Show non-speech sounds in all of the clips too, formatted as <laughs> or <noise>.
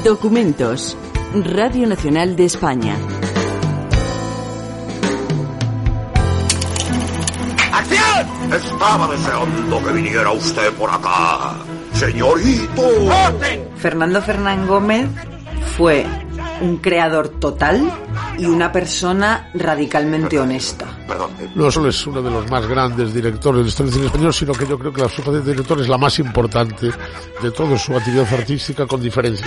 Documentos. Radio Nacional de España. ¡Acción! Estaba deseando que viniera usted por acá. Señorito. Fernando Fernán Gómez fue un creador total y una persona radicalmente honesta. No solo es uno de los más grandes directores de la historia del cine español, sino que yo creo que la sopa de director es la más importante de toda su actividad artística con diferencia.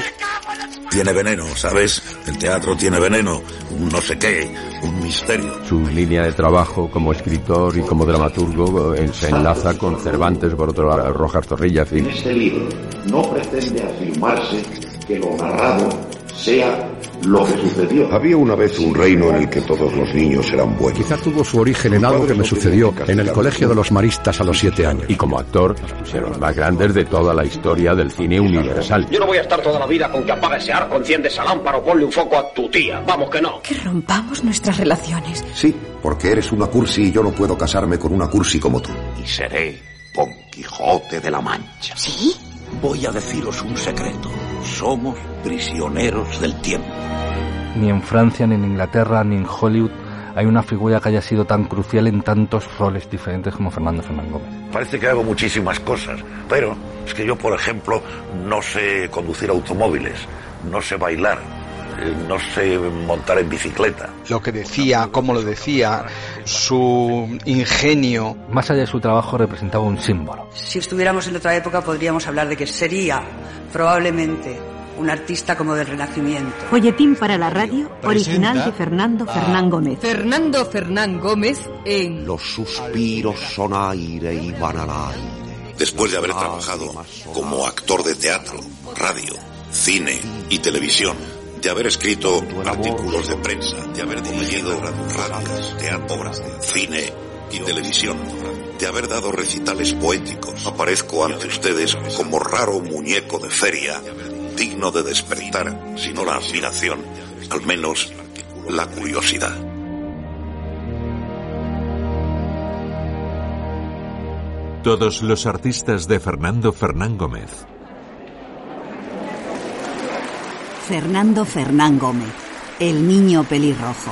Tiene veneno, ¿sabes? El teatro tiene veneno, un no sé qué, un misterio. Su línea de trabajo como escritor y como dramaturgo eh, se enlaza con Cervantes, por otro lado, Rojas Torrilla, en En este libro no pretende afirmarse que lo narrado sea lo que sucedió. Había una vez un reino en el que todos los niños eran buenos. Quizá tuvo su origen en algo que me sucedió en el colegio de los maristas a los siete años. Y como actor, de los más grandes de toda la historia del cine universal. Yo no voy a estar toda la vida con que apague ese arco, enciende esa lámpara o ponle un foco a tu tía. Vamos que no. Que rompamos nuestras relaciones. Sí, porque eres una cursi y yo no puedo casarme con una cursi como tú. Y seré Don Quijote de la Mancha. ¿Sí? Voy a deciros un secreto. Somos prisioneros del tiempo. Ni en Francia, ni en Inglaterra, ni en Hollywood hay una figura que haya sido tan crucial en tantos roles diferentes como Fernando Fernán Gómez. Parece que hago muchísimas cosas, pero es que yo, por ejemplo, no sé conducir automóviles, no sé bailar, no sé montar en bicicleta. Lo que decía, cómo lo decía, su ingenio. Más allá de su trabajo representaba un símbolo. Si estuviéramos en otra época podríamos hablar de que sería probablemente un artista como del Renacimiento. Folletín para la radio, original de Fernando Fernán Gómez. Fernando Fernán Gómez en Los suspiros son aire y van al aire. Después de haber trabajado como actor de teatro, radio, cine y televisión, de haber escrito artículos de prensa, de haber dirigido radios, teatro, obras, cine y televisión, de haber dado recitales poéticos, aparezco ante ustedes como raro muñeco de feria, digno de despertar, si no la admiración, al menos la curiosidad. Todos los artistas de Fernando Fernán Gómez. Fernando Fernán Gómez, el niño pelirrojo.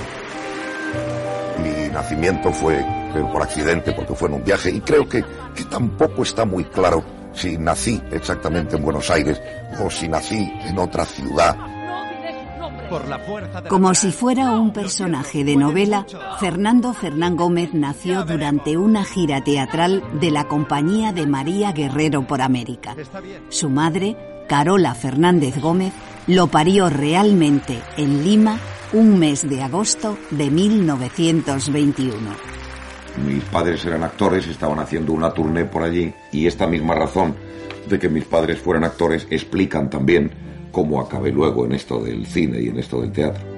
Mi nacimiento fue creo, por accidente porque fue en un viaje y creo que, que tampoco está muy claro si nací exactamente en Buenos Aires o si nací en otra ciudad. Como si fuera un personaje de novela, Fernando Fernán Gómez nació durante una gira teatral de la Compañía de María Guerrero por América. Su madre, Carola Fernández Gómez, lo parió realmente en Lima un mes de agosto de 1921. Mis padres eran actores, estaban haciendo una tournée por allí y esta misma razón de que mis padres fueran actores explican también cómo acabé luego en esto del cine y en esto del teatro.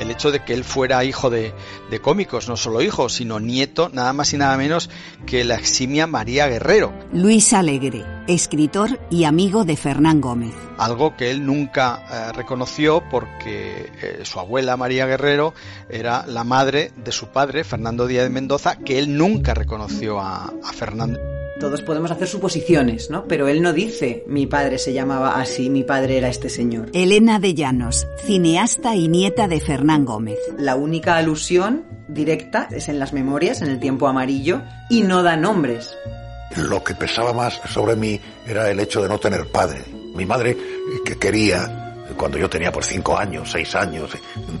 El hecho de que él fuera hijo de, de cómicos, no solo hijo, sino nieto, nada más y nada menos que la eximia María Guerrero. Luis Alegre, escritor y amigo de Fernán Gómez. Algo que él nunca eh, reconoció porque eh, su abuela María Guerrero era la madre de su padre, Fernando Díaz de Mendoza, que él nunca reconoció a, a Fernando. Todos podemos hacer suposiciones, ¿no? Pero él no dice mi padre se llamaba así, mi padre era este señor. Elena de Llanos, cineasta y nieta de Fernán Gómez. La única alusión directa es en las memorias, en el tiempo amarillo, y no da nombres. Lo que pesaba más sobre mí era el hecho de no tener padre. Mi madre, que quería, cuando yo tenía por cinco años, seis años,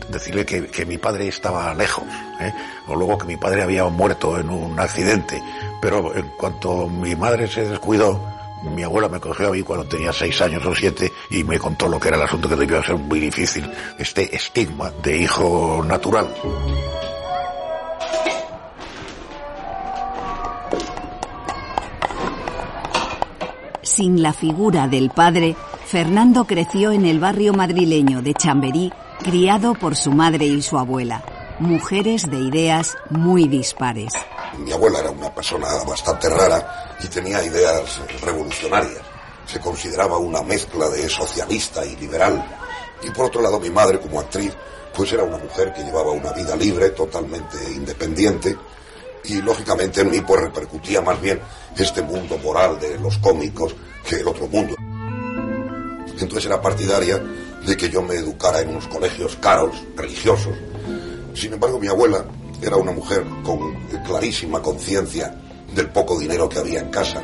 decirle que, que mi padre estaba lejos, ¿eh? o luego que mi padre había muerto en un accidente. Pero en cuanto mi madre se descuidó, mi abuela me cogió a mí cuando tenía seis años o siete y me contó lo que era el asunto que debía ser muy difícil, este estigma de hijo natural. Sin la figura del padre, Fernando creció en el barrio madrileño de Chamberí, criado por su madre y su abuela, mujeres de ideas muy dispares. Mi abuela era una persona bastante rara y tenía ideas revolucionarias. Se consideraba una mezcla de socialista y liberal. Y por otro lado, mi madre, como actriz, pues era una mujer que llevaba una vida libre, totalmente independiente. Y lógicamente en mí pues repercutía más bien este mundo moral de los cómicos que el otro mundo. Entonces era partidaria de que yo me educara en unos colegios caros, religiosos. Sin embargo, mi abuela era una mujer con clarísima conciencia del poco dinero que había en casa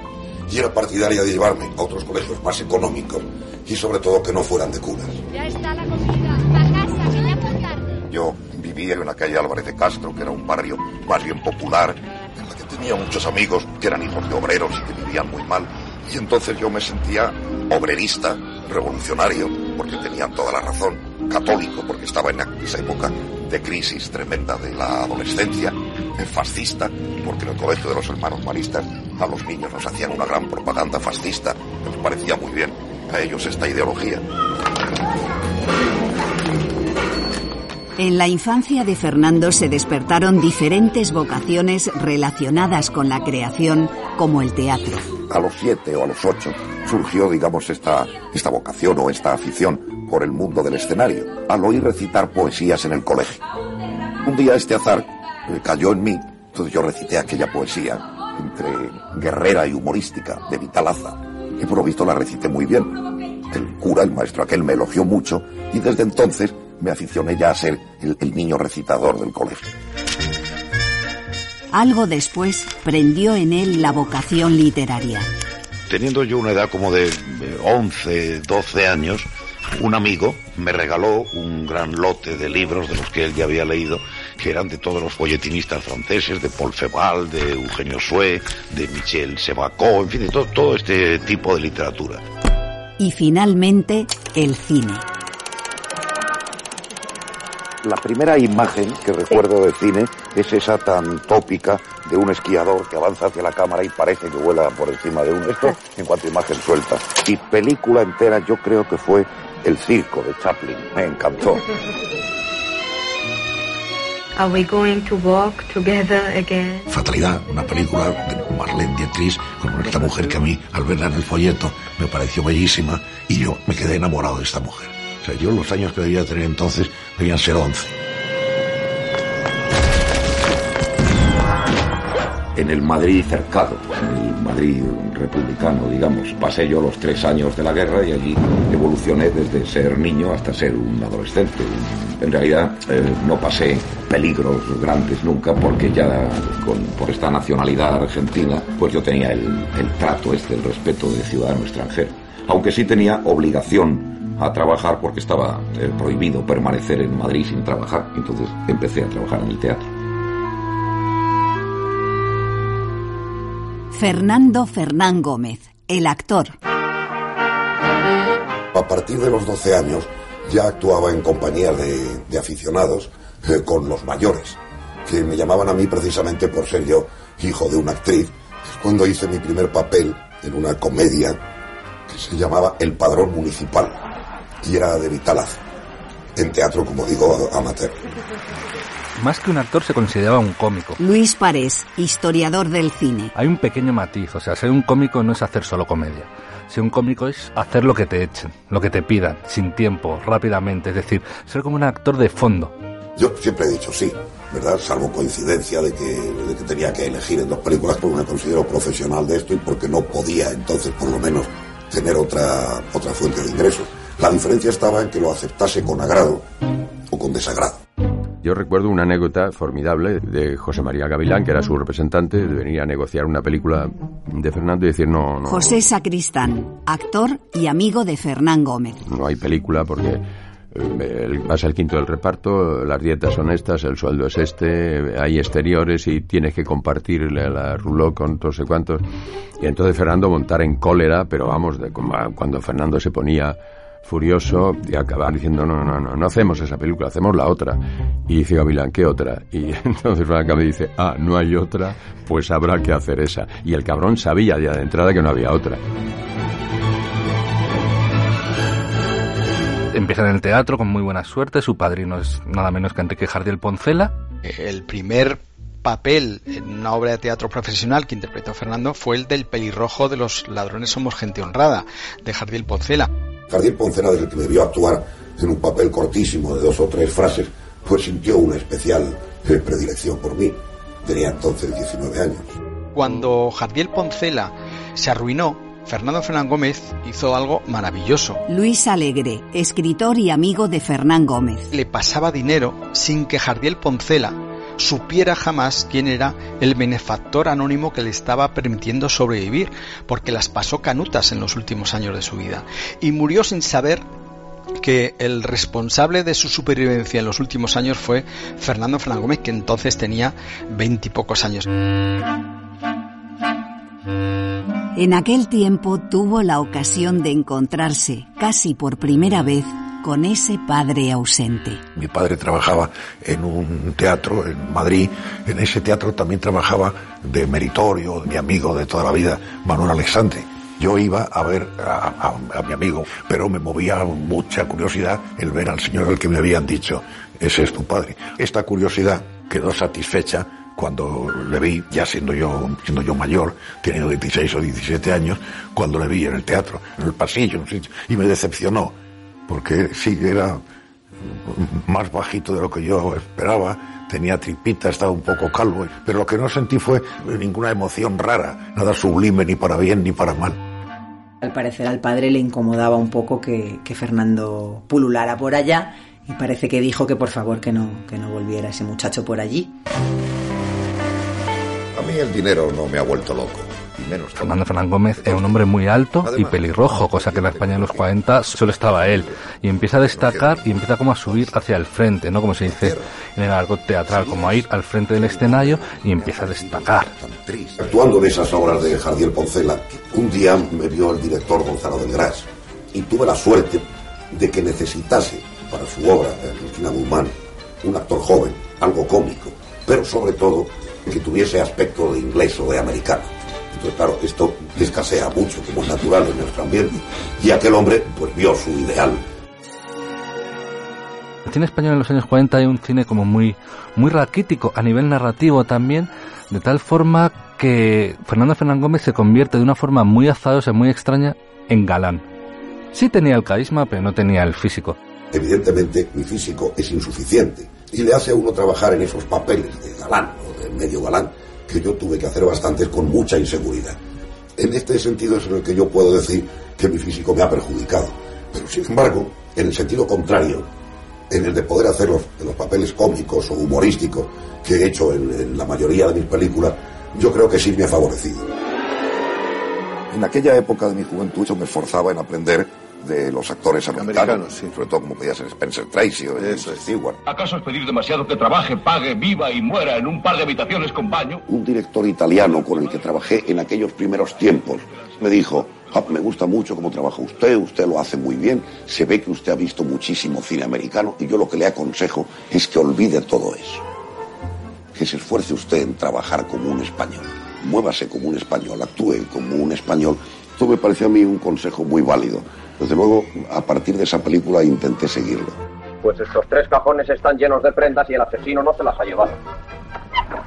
y era partidaria de llevarme a otros colegios más económicos y sobre todo que no fueran de curas. Ya está la comida. Pa' casa, que ya Yo vivía en la calle Álvarez de Castro, que era un barrio más bien popular, en la que tenía muchos amigos que eran hijos de obreros y que vivían muy mal. Y entonces yo me sentía obrerista, revolucionario, porque tenían toda la razón, católico, porque estaba en esa época de crisis tremenda de la adolescencia, fascista, porque en el colegio de los hermanos maristas a los niños nos hacían una gran propaganda fascista, que nos parecía muy bien a ellos esta ideología. En la infancia de Fernando se despertaron diferentes vocaciones relacionadas con la creación, como el teatro. A los siete o a los ocho surgió, digamos, esta, esta vocación o esta afición por el mundo del escenario, al oír recitar poesías en el colegio. Un día este azar eh, cayó en mí, entonces yo recité aquella poesía entre guerrera y humorística de Vitalaza, y por lo visto la recité muy bien. El cura, el maestro aquel, me elogió mucho y desde entonces me aficioné ya a ser el, el niño recitador del colegio. Algo después prendió en él la vocación literaria. Teniendo yo una edad como de 11, 12 años, un amigo me regaló un gran lote de libros de los que él ya había leído, que eran de todos los folletinistas franceses, de Paul Feval, de Eugenio Sue, de Michel Sebacot, en fin, de todo, todo este tipo de literatura. Y finalmente, el cine. La primera imagen que recuerdo del cine es esa tan tópica de un esquiador que avanza hacia la cámara y parece que vuela por encima de un esto en cuanto a imagen suelta. Y película entera yo creo que fue El circo de Chaplin. Me encantó. Are we going to walk together again? Fatalidad, una película de Marlene Dietrich con esta mujer que a mí, al verla en el folleto, me pareció bellísima y yo me quedé enamorado de esta mujer. O sea, yo los años que debía tener entonces debían ser 11. en el Madrid cercado, en el Madrid republicano, digamos. Pasé yo los tres años de la guerra y allí evolucioné desde ser niño hasta ser un adolescente. En realidad eh, no pasé peligros grandes nunca porque ya con, por esta nacionalidad argentina, pues yo tenía el, el trato este, el respeto de ciudadano extranjero. Aunque sí tenía obligación a trabajar porque estaba eh, prohibido permanecer en Madrid sin trabajar. Entonces empecé a trabajar en el teatro. Fernando Fernán Gómez, el actor. A partir de los 12 años ya actuaba en compañía de, de aficionados eh, con los mayores, que me llamaban a mí precisamente por ser yo hijo de una actriz. Es cuando hice mi primer papel en una comedia que se llamaba El Padrón Municipal y era de Vitalaz, en teatro, como digo, amateur. Más que un actor se consideraba un cómico. Luis Parés, historiador del cine. Hay un pequeño matiz, o sea, ser un cómico no es hacer solo comedia. Ser un cómico es hacer lo que te echen, lo que te pidan, sin tiempo, rápidamente, es decir, ser como un actor de fondo. Yo siempre he dicho sí, ¿verdad? Salvo coincidencia de que, de que tenía que elegir en dos películas porque me considero profesional de esto y porque no podía entonces por lo menos tener otra, otra fuente de ingresos. La diferencia estaba en que lo aceptase con agrado o con desagrado. Yo recuerdo una anécdota formidable de José María Gavilán, que era su representante, de venir a negociar una película de Fernando y decir no, no. José Sacristán, actor y amigo de Fernán Gómez. No hay película porque eh, vas al quinto del reparto, las dietas son estas, el sueldo es este, hay exteriores y tienes que compartir la, la ruló con no sé cuántos. Y entonces Fernando montar en cólera, pero vamos, de, cuando Fernando se ponía furioso y acabar diciendo no, no, no, no hacemos esa película, hacemos la otra. Y dice Gavilán, ¿qué otra? Y <laughs> entonces Franca me dice, ah, no hay otra, pues habrá que hacer esa. Y el cabrón sabía ya de entrada que no había otra. Empieza en el teatro con muy buena suerte, su padrino es nada menos que Enrique Jardiel Poncela. El primer papel en una obra de teatro profesional que interpretó Fernando fue el del pelirrojo de los ladrones somos gente honrada, de Jardiel Poncela. Jardiel Poncela, desde que me vio actuar en un papel cortísimo de dos o tres frases, pues sintió una especial eh, predilección por mí. Tenía entonces 19 años. Cuando Jardiel Poncela se arruinó, Fernando Fernán Gómez hizo algo maravilloso. Luis Alegre, escritor y amigo de Fernán Gómez. Le pasaba dinero sin que Jardiel Poncela supiera jamás quién era el benefactor anónimo que le estaba permitiendo sobrevivir, porque las pasó canutas en los últimos años de su vida. Y murió sin saber que el responsable de su supervivencia en los últimos años fue Fernando Fernán Gómez, que entonces tenía veintipocos años. En aquel tiempo tuvo la ocasión de encontrarse, casi por primera vez, con ese padre ausente. Mi padre trabajaba en un teatro en Madrid. En ese teatro también trabajaba de meritorio, mi amigo de toda la vida, Manuel Alexandre. Yo iba a ver a, mi amigo, pero me movía mucha curiosidad el ver al señor al que me habían dicho, ese es tu padre. Esta curiosidad quedó satisfecha cuando le vi, ya siendo yo, siendo yo mayor, teniendo 16 o 17 años, cuando le vi en el teatro, en el pasillo, y me decepcionó porque sí, era más bajito de lo que yo esperaba, tenía tripita, estaba un poco calvo, pero lo que no sentí fue ninguna emoción rara, nada sublime ni para bien ni para mal. Al parecer al padre le incomodaba un poco que, que Fernando pululara por allá y parece que dijo que por favor que no, que no volviera ese muchacho por allí. A mí el dinero no me ha vuelto loco. Fernando Fernán Gómez es un hombre muy alto y pelirrojo, cosa que en la España de los 40 solo estaba él. Y empieza a destacar y empieza como a subir hacia el frente, ¿no? Como se dice en el argot teatral, como a ir al frente del escenario y empieza a destacar. Actuando en esas obras de Jardiel Poncela, un día me vio el director Gonzalo del Gras y tuve la suerte de que necesitase para su obra, Cristina Guzmán, un actor joven, algo cómico, pero sobre todo que tuviese aspecto de inglés o de americano. Entonces, claro, esto escasea mucho, como es natural en nuestro ambiente. Y aquel hombre, pues vio su ideal. El cine español en los años 40 hay un cine como muy, muy raquítico, a nivel narrativo también, de tal forma que Fernando Fernán Gómez se convierte de una forma muy azadosa, muy extraña, en galán. Sí tenía el carisma, pero no tenía el físico. Evidentemente, mi físico es insuficiente y le hace a uno trabajar en esos papeles de galán o de medio galán que yo tuve que hacer bastantes con mucha inseguridad. En este sentido es en el que yo puedo decir que mi físico me ha perjudicado. Pero sin embargo, en el sentido contrario, en el de poder hacer los, los papeles cómicos o humorísticos que he hecho en, en la mayoría de mis películas, yo creo que sí me ha favorecido. En aquella época de mi juventud yo me esforzaba en aprender de los actores americanos, sobre todo como podía ser Spencer Tracy o Eso Stewart. ¿Acaso es pedir demasiado que trabaje, pague, viva y muera en un par de habitaciones con baño? Un director italiano con el que trabajé en aquellos primeros tiempos me dijo, "Ah, me gusta mucho cómo trabaja usted, usted lo hace muy bien, se ve que usted ha visto muchísimo cine americano y yo lo que le aconsejo es que olvide todo eso, que se esfuerce usted en trabajar como un español, muévase como un español, actúe como un español. Esto me pareció a mí un consejo muy válido. Desde luego, a partir de esa película intenté seguirlo. Pues estos tres cajones están llenos de prendas y el asesino no se las ha llevado.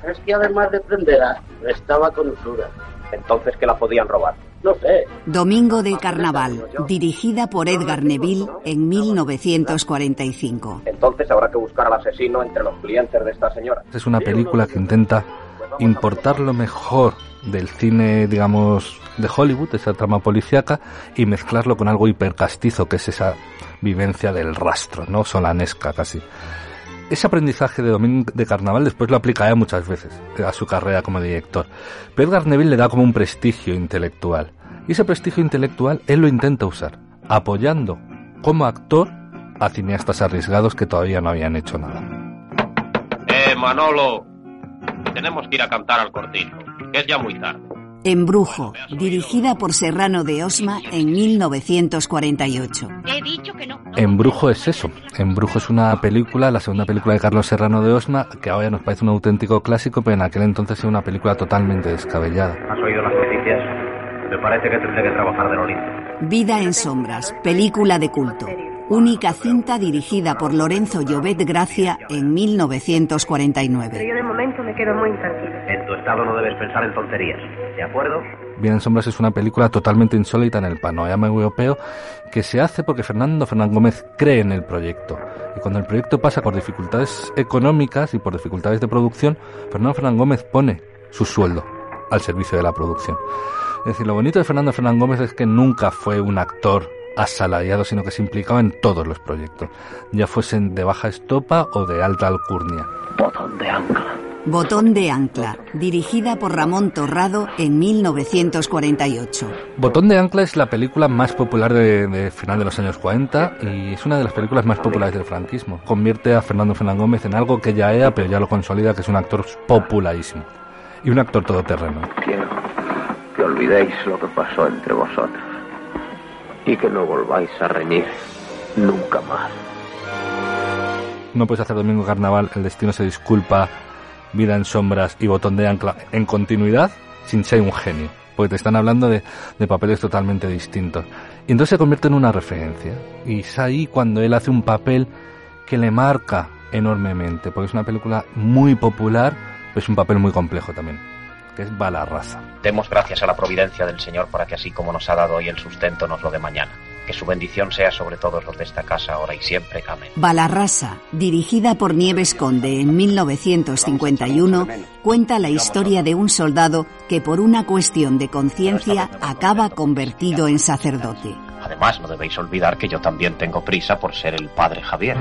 Es que además de prenderas, estaba con usura. Entonces, ¿qué la podían robar? No sé. Domingo de Carnaval, dirigida por Edgar Neville en 1945. Entonces habrá que buscar al asesino entre los clientes de esta señora. Es una película que intenta importar lo mejor del cine, digamos, de Hollywood, esa trama policíaca, y mezclarlo con algo hipercastizo, que es esa vivencia del rastro, ¿no? Solanesca casi. Ese aprendizaje de Domingo de Carnaval después lo aplicará muchas veces a su carrera como director. Pero Edgar Neville le da como un prestigio intelectual. Y ese prestigio intelectual él lo intenta usar, apoyando como actor a cineastas arriesgados que todavía no habían hecho nada. Eh, Manolo, tenemos que ir a cantar al cortijo, es ya muy tarde. Embrujo, dirigida por Serrano de Osma en 1948. He dicho que no. Embrujo es eso. Embrujo es una película, la segunda película de Carlos Serrano de Osma, que ahora nos parece un auténtico clásico, pero en aquel entonces era una película totalmente descabellada. ¿Has oído las noticias? Me parece que tendré que trabajar de Lolita. Vida en sombras, película de culto. Única cinta dirigida por Lorenzo Llobet Gracia en 1949. Pero yo de momento me quedo muy intranquila. En tu estado no debes pensar en tonterías, ¿de acuerdo? Bien en Sombras es una película totalmente insólita en el panorama europeo que se hace porque Fernando Fernán Gómez cree en el proyecto. Y cuando el proyecto pasa por dificultades económicas y por dificultades de producción, Fernando Fernán Gómez pone su sueldo al servicio de la producción. Es decir, lo bonito de Fernando Fernán Gómez es que nunca fue un actor asalariado, sino que se implicaba en todos los proyectos, ya fuesen de baja estopa o de alta alcurnia. Botón de ancla. Botón de ancla, dirigida por Ramón Torrado en 1948. Botón de ancla es la película más popular de, de, final de los años 40 y es una de las películas más populares del franquismo. Convierte a Fernando Fernán Gómez en algo que ya era, pero ya lo consolida, que es un actor popularísimo y un actor todoterreno. Quiero que olvidéis lo que pasó entre vosotros y que no volváis a reñir nunca más. No puedes hacer Domingo Carnaval, el destino se disculpa, vida en sombras y botón de ancla en continuidad sin ser un genio. Porque te están hablando de, de papeles totalmente distintos. Y entonces se convierte en una referencia. Y es ahí cuando él hace un papel que le marca enormemente. Porque es una película muy popular, pero es un papel muy complejo también. Que es Balarraza. Demos gracias a la providencia del Señor para que así como nos ha dado hoy el sustento nos lo dé mañana. Que su bendición sea sobre todos los de esta casa ahora y siempre. Amén. Balarrasa, dirigida por Nieves Conde en 1951, cuenta la historia de un soldado que por una cuestión de conciencia acaba convertido en sacerdote. Además, no debéis olvidar que yo también tengo prisa por ser el padre Javier.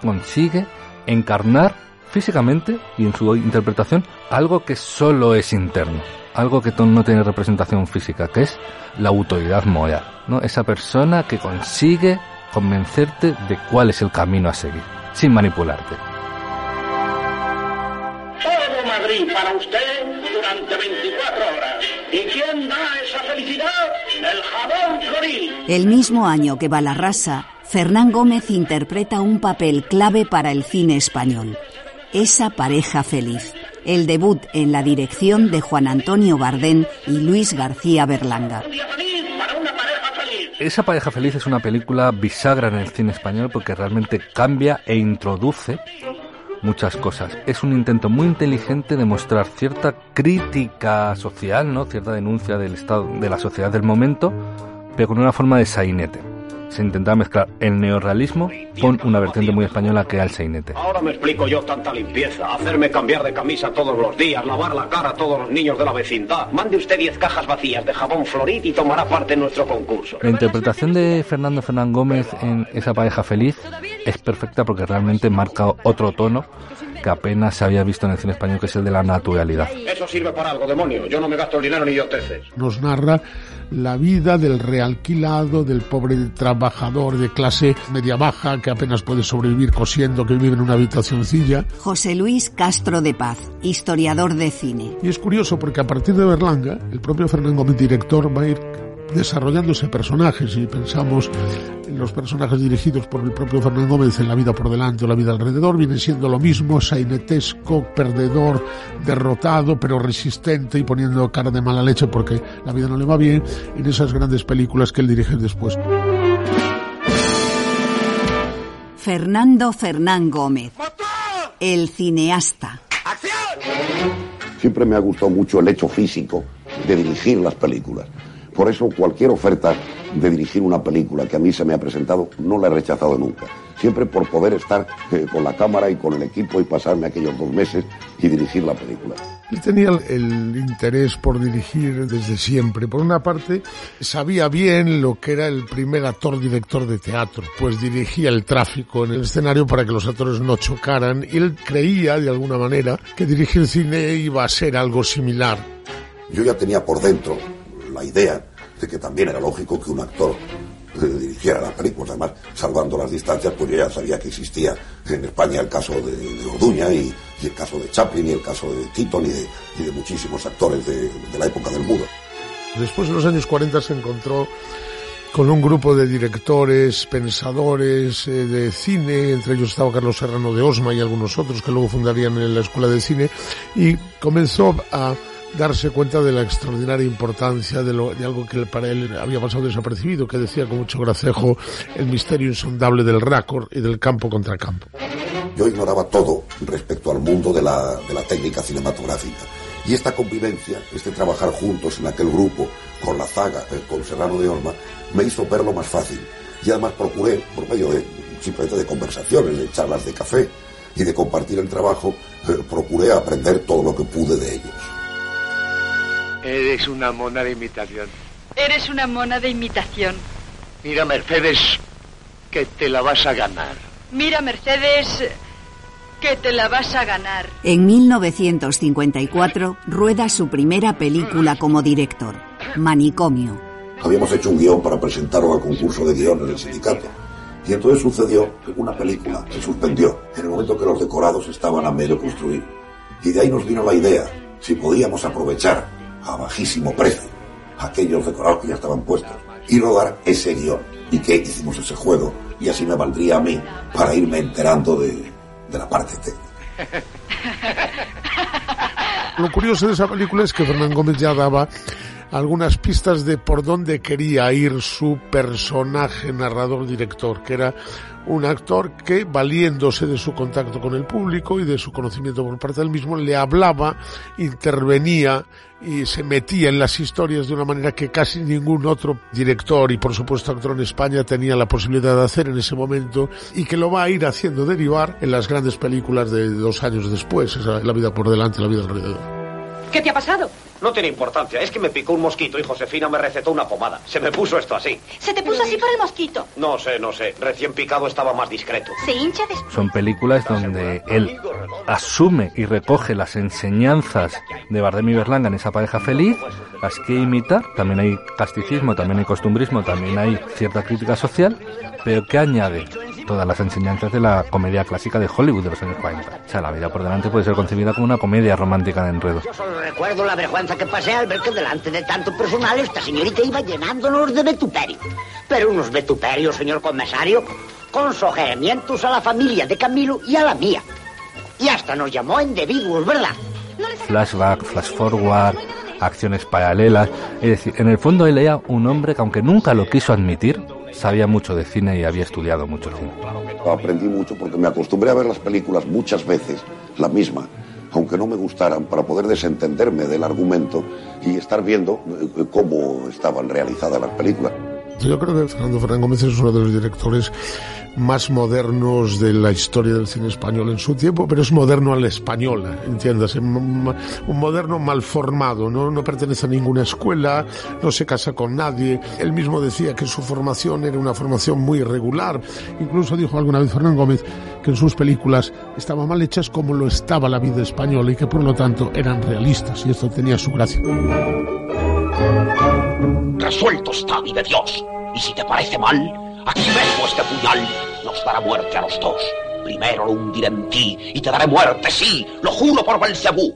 Consigue encarnar físicamente y en su interpretación algo que solo es interno algo que no tiene representación física, que es la autoridad moral, ¿no? Esa persona que consigue convencerte de cuál es el camino a seguir, sin manipularte. Todo Madrid para usted durante 24 horas. ¿Y quién da esa felicidad? El jabón Floril. El mismo año que Balarrasa, Fernán Gómez interpreta un papel clave para el cine español. Esa pareja feliz el debut en la dirección de Juan Antonio Bardén y Luis García Berlanga. Esa pareja feliz es una película bisagra en el cine español porque realmente cambia e introduce muchas cosas. Es un intento muy inteligente de mostrar cierta crítica social, ¿no? cierta denuncia del estado de la sociedad del momento, pero con una forma de sainete se intentaba mezclar el neorrealismo con una vertiente muy española que era el sainete. Ahora me explico yo tanta limpieza, hacerme cambiar de camisa todos los días, lavar la cara a todos los niños de la vecindad. Mande usted 10 cajas vacías de jabón Florid y tomará parte en nuestro concurso. La interpretación de Fernando Fernán Gómez en esa pareja feliz es perfecta porque realmente marca otro tono que apenas se había visto en el cine español, que es el de la naturalidad. Eso sirve para algo, demonio. Yo no me gasto el dinero ni idioteces. Nos narra la vida del realquilado, del pobre trabajador de clase media baja que apenas puede sobrevivir cosiendo, que vive en una habitacioncilla. José Luis Castro de Paz, historiador de cine. Y es curioso porque a partir de Berlanga, el propio Fernando Gómez, director, va a ir desarrollándose personajes y pensamos en los personajes dirigidos por el propio Fernando Gómez en La vida por delante o La vida alrededor, viene siendo lo mismo, sainetesco, perdedor, derrotado, pero resistente y poniendo cara de mala leche porque la vida no le va bien en esas grandes películas que él dirige después. Fernando Fernán Gómez, el cineasta. Siempre me ha gustado mucho el hecho físico de dirigir las películas. Por eso cualquier oferta de dirigir una película que a mí se me ha presentado no la he rechazado nunca. Siempre por poder estar eh, con la cámara y con el equipo y pasarme aquellos dos meses y dirigir la película. Él tenía el interés por dirigir desde siempre. Por una parte, sabía bien lo que era el primer actor-director de teatro, pues dirigía el tráfico en el escenario para que los actores no chocaran y él creía, de alguna manera, que dirigir cine iba a ser algo similar. Yo ya tenía por dentro la idea de que también era lógico que un actor eh, dirigiera las películas. Además, salvando las distancias, pues ya sabía que existía en España el caso de, de Orduña y, el caso de Chaplin y el caso de Keaton y de, de muchísimos actores de, de, la época del mudo. Después, en los años 40, se encontró con un grupo de directores, pensadores eh, de cine, entre ellos estaba Carlos Serrano de Osma y algunos otros que luego fundarían la Escuela de Cine, y comenzó a darse cuenta de la extraordinaria importancia de, lo, de algo que para él había pasado desapercibido, que decía con mucho gracejo el misterio insondable del récord y del campo contra campo. Yo ignoraba todo respecto al mundo de la, de la técnica cinematográfica. Y esta convivencia, este trabajar juntos en aquel grupo, con la zaga, eh, con Serrano de Olma, me hizo verlo más fácil. Y además procuré, por medio de simplemente de conversaciones, de charlas de café y de compartir el trabajo, eh, procuré aprender todo lo que pude de ellos. Eres una mona de imitación. Eres una mona de imitación. Mira, Mercedes, que te la vas a ganar. Mira, Mercedes, que te la vas a ganar. En 1954 rueda su primera película como director, Manicomio. Habíamos hecho un guion para presentarlo al concurso de guion en el sindicato. Y entonces sucedió que una película se suspendió en el momento que los decorados estaban a medio construir. Y de ahí nos vino la idea, si podíamos aprovechar a bajísimo precio aquellos decorados que ya estaban puestos y rodar ese guion. Y que hicimos ese juego y así me valdría a mí para irme enterando de, de la parte técnica. <laughs> Lo curioso de esa película es que Fernán Gómez ya daba algunas pistas de por dónde quería ir su personaje narrador-director, que era un actor que, valiéndose de su contacto con el público y de su conocimiento por parte del mismo, le hablaba, intervenía y se metía en las historias de una manera que casi ningún otro director y por supuesto actor en España tenía la posibilidad de hacer en ese momento y que lo va a ir haciendo derivar en las grandes películas de dos años después, esa, La vida por delante, La vida alrededor. ¿Qué te ha pasado? No tiene importancia, es que me picó un mosquito y Josefina me recetó una pomada. Se me puso esto así. Se te puso así por el mosquito. No sé, no sé. Recién picado estaba más discreto. Se hincha después. Son películas donde él asume y recoge las enseñanzas de Bardem y Berlanga en esa pareja feliz, las que imita. También hay casticismo, también hay costumbrismo, también hay cierta crítica social, pero que añade todas las enseñanzas de la comedia clásica de Hollywood de los años 40. O sea, la vida por delante puede ser concebida como una comedia romántica de enredos. Yo solo recuerdo la vergüenza que pasé al ver que delante de tanto personal esta señorita iba llenándonos de vetuperios. Pero unos vetuperios, señor comisario, con sugerimientos a la familia de Camilo y a la mía. Y hasta nos llamó individuos, ¿verdad? Flashback, flash forward, acciones paralelas. Es decir, en el fondo él era un hombre que aunque nunca lo quiso admitir, sabía mucho de cine y había estudiado mucho cine. Aprendí mucho porque me acostumbré a ver las películas muchas veces, la misma, aunque no me gustaran, para poder desentenderme del argumento y estar viendo eh, cómo estaban realizadas las películas. Yo creo que Fernando Fernández Gómez es uno de los directores más modernos de la historia del cine español en su tiempo, pero es moderno a la española, entiéndase, un moderno mal formado, ¿no? no pertenece a ninguna escuela, no se casa con nadie. Él mismo decía que su formación era una formación muy irregular. Incluso dijo alguna vez Fernán Gómez que en sus películas estaban mal hechas como lo estaba la vida española y que por lo tanto eran realistas y esto tenía su gracia. Resuelto está, vive Dios. Y si te parece mal, aquí mismo este puñal nos dará muerte a los dos. Primero lo hundiré en ti y te daré muerte, sí, lo juro por Belcebú.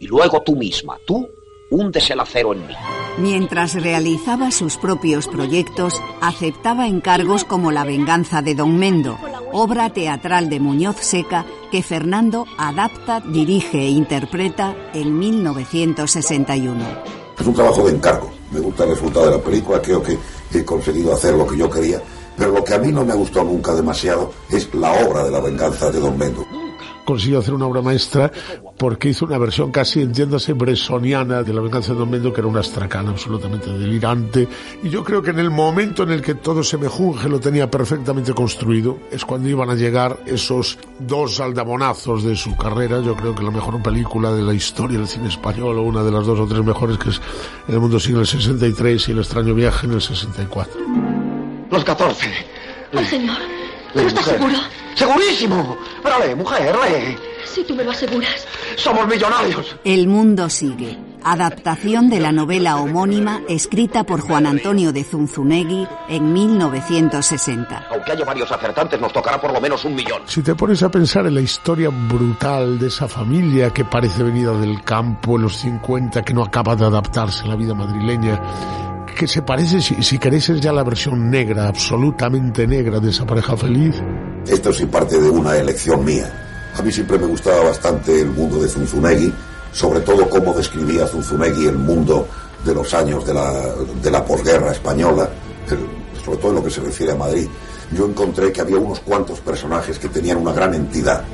Y luego tú misma, tú, hundes el acero en mí. Mientras realizaba sus propios proyectos, aceptaba encargos como La venganza de Don Mendo, obra teatral de Muñoz Seca que Fernando adapta, dirige e interpreta en 1961. Es un trabajo de encargo. Me gusta el resultado de la película, creo que he conseguido hacer lo que yo quería, pero lo que a mí no me gustó nunca demasiado es la obra de la venganza de Don Mendo. Consiguió hacer una obra maestra porque hizo una versión casi, entiéndase, bresoniana de La venganza de Don Mendo, que era una astracana absolutamente delirante. Y yo creo que en el momento en el que todo se mejunje lo tenía perfectamente construido, es cuando iban a llegar esos dos aldamonazos de su carrera. Yo creo que la mejor película de la historia del cine español, o una de las dos o tres mejores, que es El mundo en el 63 y El extraño viaje en el 64. Los 14. Ay, señor. ¿Pero estás mujer. seguro? Segurísimo. Lee, mujer, lee. Si tú me lo aseguras. Somos millonarios. El mundo sigue. Adaptación de la novela homónima escrita por Juan Antonio de Zunzunegui en 1960. Aunque haya varios acertantes, nos tocará por lo menos un millón. Si te pones a pensar en la historia brutal de esa familia que parece venida del campo en los 50, que no acaba de adaptarse a la vida madrileña, que se parece, si, si queréis, es ya la versión negra, absolutamente negra de esa pareja feliz. Esto sí parte de una elección mía. A mí siempre me gustaba bastante el mundo de Zunzunegui, sobre todo cómo describía Zunzunegui el mundo de los años de la, de la posguerra española, sobre todo en lo que se refiere a Madrid. Yo encontré que había unos cuantos personajes que tenían una gran entidad,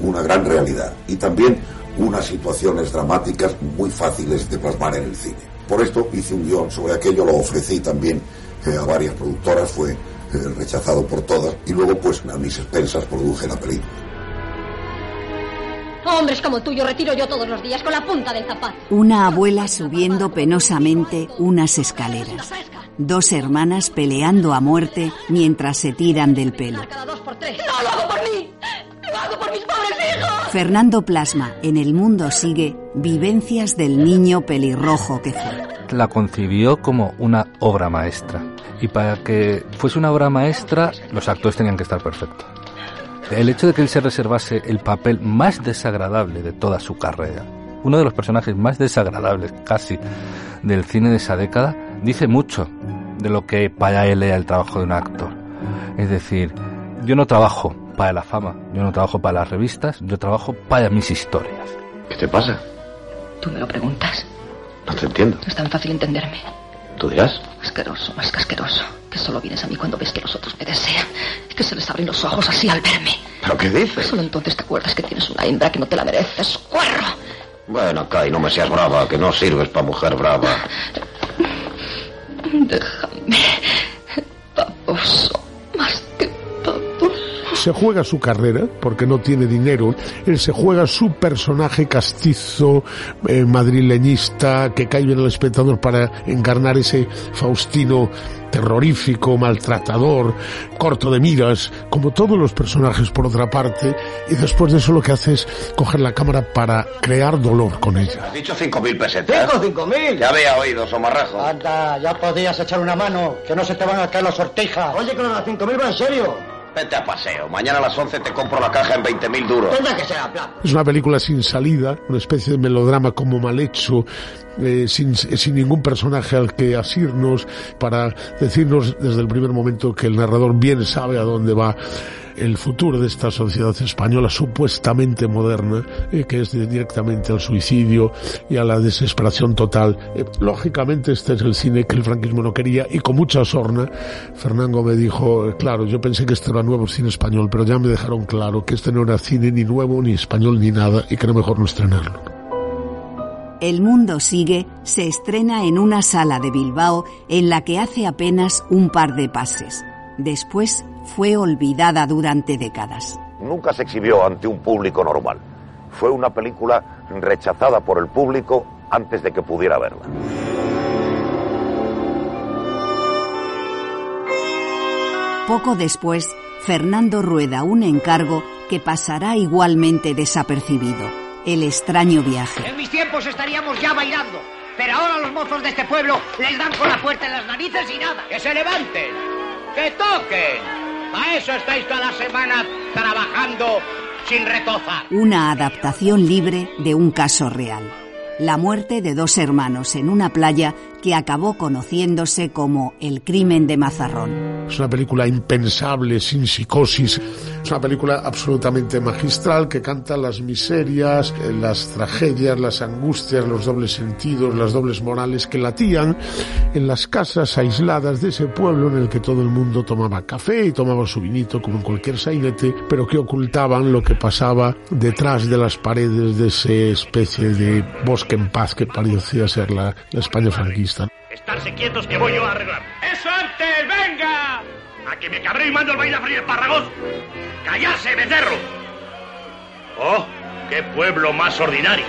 una gran realidad y también unas situaciones dramáticas muy fáciles de plasmar en el cine. Por esto hice un guion sobre aquello, lo ofrecí también eh, a varias productoras, fue eh, rechazado por todas y luego pues a mis expensas produje la película. Hombres como tú yo retiro yo todos los días con la punta del zapato. Una abuela subiendo penosamente unas escaleras. Dos hermanas peleando a muerte mientras se tiran del pelo. Cada dos por tres. ¡No lo hago por mí! ¡Lo hago por mis pobres hijos! Fernando plasma en El mundo sigue vivencias del niño pelirrojo que fue. La concibió como una obra maestra. Y para que fuese una obra maestra, los actores tenían que estar perfectos. El hecho de que él se reservase el papel más desagradable de toda su carrera, uno de los personajes más desagradables casi del cine de esa década, dice mucho de lo que para él era el trabajo de un actor. Es decir, yo no trabajo para la fama, yo no trabajo para las revistas, yo trabajo para mis historias. ¿Qué te pasa? Tú me lo preguntas. No te entiendo. No es tan fácil entenderme. ¿Tú dirás? Asqueroso, más que asqueroso. Que solo vienes a mí cuando ves que los otros me desean. Y que se les abren los ojos así al verme. ¿Pero qué dices? Solo entonces te acuerdas que tienes una hembra que no te la mereces. ¡Cuerro! Bueno, Kai, no me seas brava, que no sirves para mujer brava. Déjame. Baboso. Se juega su carrera porque no tiene dinero. Él se juega su personaje castizo, eh, madrileñista, que cae bien al espectador para encarnar ese Faustino terrorífico, maltratador, corto de miras, como todos los personajes por otra parte, y después de eso lo que hace es coger la cámara para crear dolor con ella. ¿Has dicho cinco mil pesetas? ¿Cinco, cinco mil? Ya había oído, somarrajo. Anda, ya podías echar una mano, que no se te van a caer las sortijas. Oye, que las cinco mil va en serio. Vete a paseo. Mañana a las 11 te compro la caja en 20 mil duros. Tendrá que ser a plan. Es una película sin salida, una especie de melodrama como mal hecho, eh, sin, sin ningún personaje al que asirnos, para decirnos desde el primer momento que el narrador bien sabe a dónde va el futuro de esta sociedad española supuestamente moderna, eh, que es directamente al suicidio y a la desesperación total. Eh, lógicamente este es el cine que el franquismo no quería y con mucha sorna Fernando me dijo, eh, claro, yo pensé que este era nuevo cine español, pero ya me dejaron claro que este no era cine ni nuevo, ni español, ni nada y que era mejor no estrenarlo. El mundo sigue se estrena en una sala de Bilbao en la que hace apenas un par de pases. Después fue olvidada durante décadas. Nunca se exhibió ante un público normal. Fue una película rechazada por el público antes de que pudiera verla. Poco después, Fernando rueda un encargo que pasará igualmente desapercibido. El extraño viaje. En mis tiempos estaríamos ya bailando. Pero ahora los mozos de este pueblo les dan con la puerta en las narices y nada. ¡Que se levanten! ¡Que toquen! A eso estáis toda la semana trabajando sin retozar. Una adaptación libre de un caso real. La muerte de dos hermanos en una playa que acabó conociéndose como el crimen de Mazarrón. Es una película impensable, sin psicosis. Es una película absolutamente magistral que canta las miserias, eh, las tragedias, las angustias, los dobles sentidos, las dobles morales que latían en las casas aisladas de ese pueblo en el que todo el mundo tomaba café y tomaba su vinito como en cualquier sainete, pero que ocultaban lo que pasaba detrás de las paredes de esa especie de bosque en paz que parecía ser la, la España franquista. Estarse quietos que voy yo a arreglar. ¡Eso antes! ¡Venga! A que me cabré y mando el baile a freír espárragos. ¡Callarse, becerro! ¡Oh! ¡Qué pueblo más ordinario!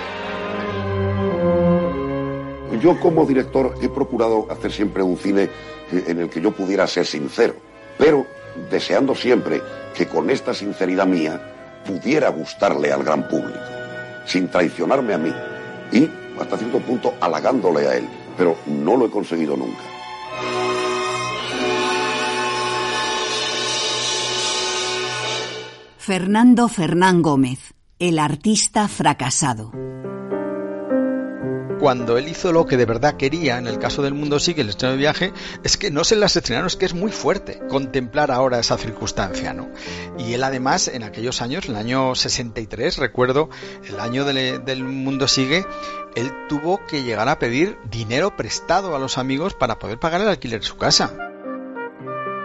Yo como director he procurado hacer siempre un cine eh, en el que yo pudiera ser sincero, pero deseando siempre que con esta sinceridad mía pudiera gustarle al gran público, sin traicionarme a mí y hasta cierto punto halagándole a él, pero no lo he conseguido nunca. Fernando Fernán Gómez, el artista fracasado. Cuando él hizo lo que de verdad quería, en el caso del mundo sigue el estreno de viaje, es que no se las estrenaron, es que es muy fuerte contemplar ahora esa circunstancia, ¿no? Y él además, en aquellos años, el año 63, recuerdo, el año del, del mundo sigue, él tuvo que llegar a pedir dinero prestado a los amigos para poder pagar el alquiler de su casa.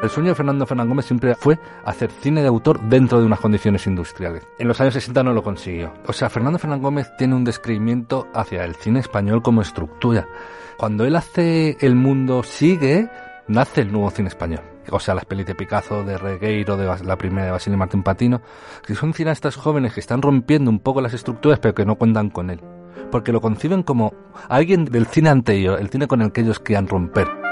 El sueño de Fernando Fernán Gómez siempre fue hacer cine de autor dentro de unas condiciones industriales. En los años 60 no lo consiguió. O sea, Fernando Fernán Gómez tiene un descreimiento hacia el cine español como estructura. Cuando él hace El mundo sigue, nace el nuevo cine español. o sea, las pelis de Picasso, de Regueiro, de la primera de Basile Martín Patino, que son cineastas jóvenes que están rompiendo un poco las estructuras pero que no cuentan con él. Porque lo conciben como alguien del cine anterior, el cine con el que ellos quieran romper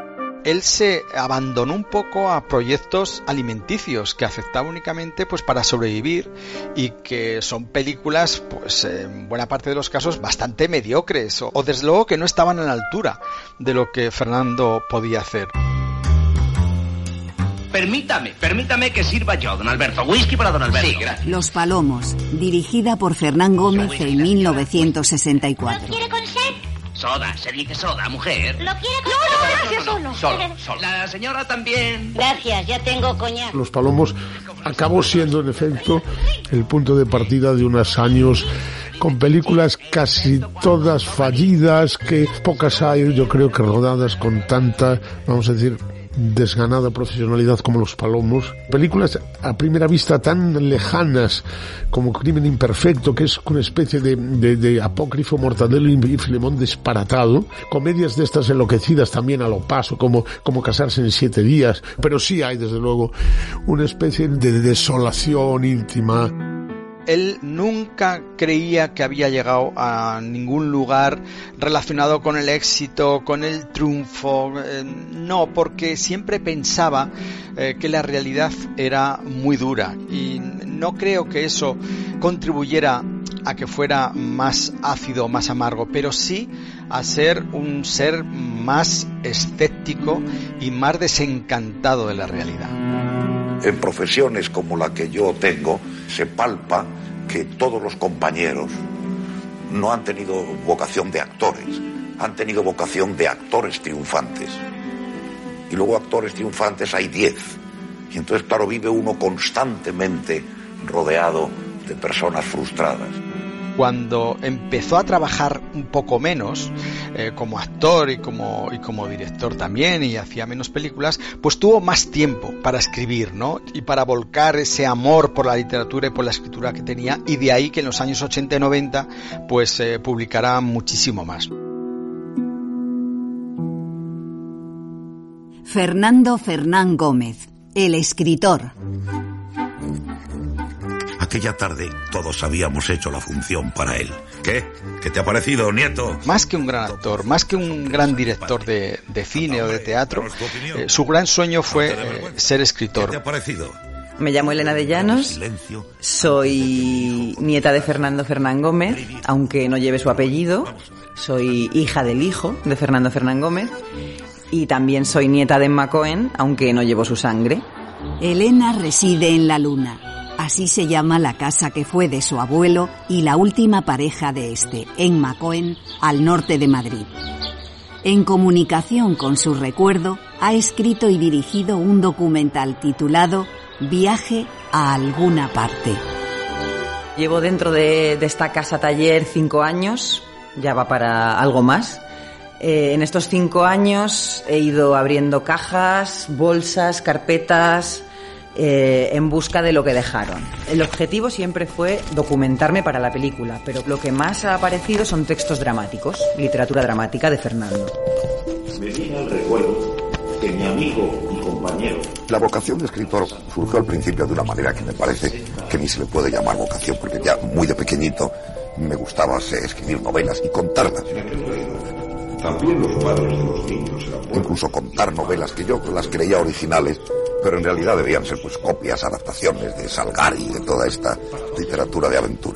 él se abandonó un poco a proyectos alimenticios que afectaban únicamente pues para sobrevivir y que son películas pues en buena parte de los casos bastante mediocres o, o desde luego que no estaban a la altura de lo que Fernando podía hacer. Permítame, permítame que sirva yo, don Alberto. Whisky para don Alberto. Sí, gracias. Los Palomos, dirigida por Fernán Gómez en 1964. ¿Quiere con sed? Soda, se dice soda, mujer. ¿Lo quiere con No, no, gracias, solo. Solo, solo. La señora también. Gracias, ya tengo coñac. Los Palomos acabó siendo, en efecto, el punto de partida de unos años con películas casi todas fallidas, que pocas hay, yo creo que rodadas con tanta, vamos a decir, desganada profesionalidad como Los Palomos. Películas a primera vista tan lejanas como Crimen Imperfecto, que es una especie de, de, de apócrifo Mortadelo y Filemón disparatado. Comedias de estas enloquecidas también a lo paso, como, como Casarse en siete días. Pero sí hay, desde luego, una especie de desolación íntima él nunca creía que había llegado a ningún lugar relacionado con el éxito, con el triunfo. Eh, no, porque siempre pensaba eh, que la realidad era muy dura y no creo que eso contribuyera a que fuera más ácido, más amargo, pero sí a ser un ser más escéptico y más desencantado de la realidad. En profesiones como la que yo tengo, se palpa que todos los compañeros no han tenido vocación de actores, han tenido vocación de actores triunfantes. Y luego actores triunfantes hay diez. Y entonces, claro, vive uno constantemente rodeado de personas frustradas cuando empezó a trabajar un poco menos eh, como actor y como, director también y hacía menos películas, pues tuvo más tiempo para escribir, ¿no? Y para volcar ese amor por la literatura y por la escritura que tenía y de ahí que en los años 80 y 90 pues eh, publicará muchísimo más. Fernando Fernán Gómez, el escritor. Aquella tarde todos habíamos hecho la función para él. ¿Qué? ¿Qué te ha parecido, nieto? Más que un gran actor, más que un gran director de, de cine o de teatro, eh, su gran sueño fue eh, ser escritor. ¿Qué te ha parecido? Me llamo Elena de Llanos, soy nieta de Fernando Fernán Gómez, aunque no lleve su apellido, soy hija del hijo de Fernando Fernán Gómez y también soy nieta de Emma Cohen, aunque no llevo su sangre. Elena reside en la Luna. Así se llama la casa que fue de su abuelo y la última pareja de este, en Macoen, al norte de Madrid. En comunicación con su recuerdo, ha escrito y dirigido un documental titulado Viaje a alguna parte. Llevo dentro de, esta casa taller cinco años, ya va para algo más. Eh, en estos cinco años he ido abriendo cajas, bolsas, carpetas, eh, en busca de lo que dejaron. El objetivo siempre fue documentarme para la película, pero lo que más ha aparecido son textos dramáticos, literatura dramática de Fernando. Me viene al recuerdo que mi amigo y compañero La vocación de escritor surgió al principio de una manera que me parece que ni se le puede llamar vocación, porque ya muy de pequeñito me gustaba eh, escribir novelas y contarlas. También los padres de los niños. Incluso contar novelas que yo las creía originales, pero en realidad debían ser pues copias, adaptaciones de Salgari y de toda esta literatura de meter...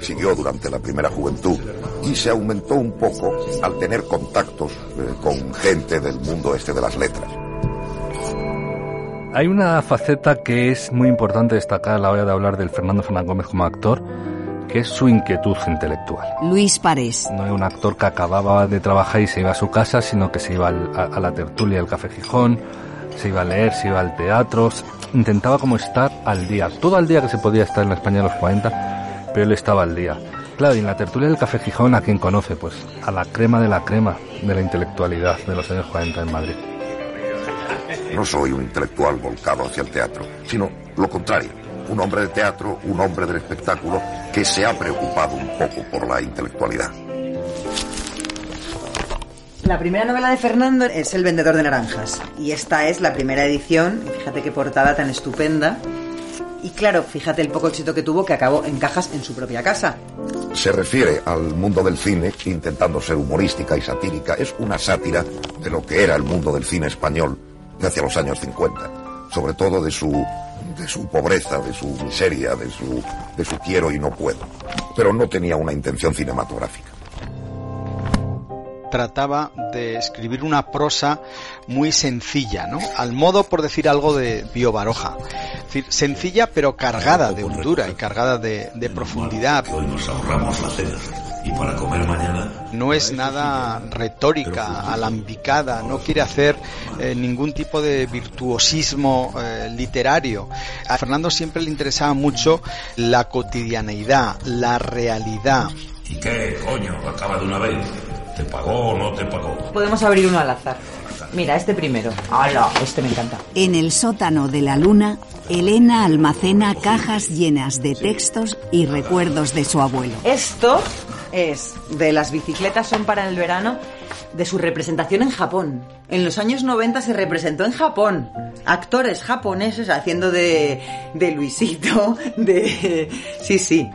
Siguió durante la primera juventud y se aumentó un poco al tener contactos eh, con gente del mundo este de las letras. Hay una faceta que es muy importante destacar a la hora de hablar del Fernando Fernán Gómez como actor, que es su inquietud intelectual. Luis Parés. No es un actor que acababa de trabajar y se iba a su casa, sino que se iba al- a, a la tertulia del Café Gijón, se iba a leer, se iba al teatro, intentaba como estar al día, todo al día que se podía estar en la España de los 40, pero él estaba al día. Claro, y en la tertulia del Café Gijón, ¿a quién conoce? Pues a la crema de la crema de la intelectualidad de los años 40 en Madrid. No soy un intelectual volcado hacia el teatro, sino lo contrario. Un hombre de teatro, un hombre del espectáculo que se ha preocupado un poco por la intelectualidad. La primera novela de Fernando es El vendedor de naranjas y esta es la primera edición, y fíjate qué portada tan estupenda. Y claro, fíjate el poco éxito que tuvo que acabó en cajas en su propia casa. Se refiere al mundo del cine intentando ser humorística y satírica. Es una sátira de lo que era el mundo del cine español de hacia los años 50. Sobre todo de su, de su pobreza, de su miseria, de su, de su quiero y no puedo. Pero no tenía una intención cinematográfica trataba de escribir una prosa muy sencilla, ¿no? Al modo, por decir algo, de Pío Baroja. Es decir, sencilla pero cargada de hondura y cargada de, de profundidad. Hoy nos ahorramos la cena. Y para comer mañana. No es nada retórica, alambicada, no quiere hacer eh, ningún tipo de virtuosismo eh, literario. A Fernando siempre le interesaba mucho la cotidianeidad, la realidad. ¿Y qué, coño? Acaba de una vez. ¿Te pagó o no te pagó? Podemos abrir uno al azar. Mira, este primero. ¡Hala! Este me encanta. En el sótano de la luna, Elena almacena cajas llenas de textos y recuerdos de su abuelo. Esto es de las bicicletas son para el verano de su representación en Japón. En los años 90 se representó en Japón. Actores japoneses haciendo de, de Luisito, de... Sí, sí.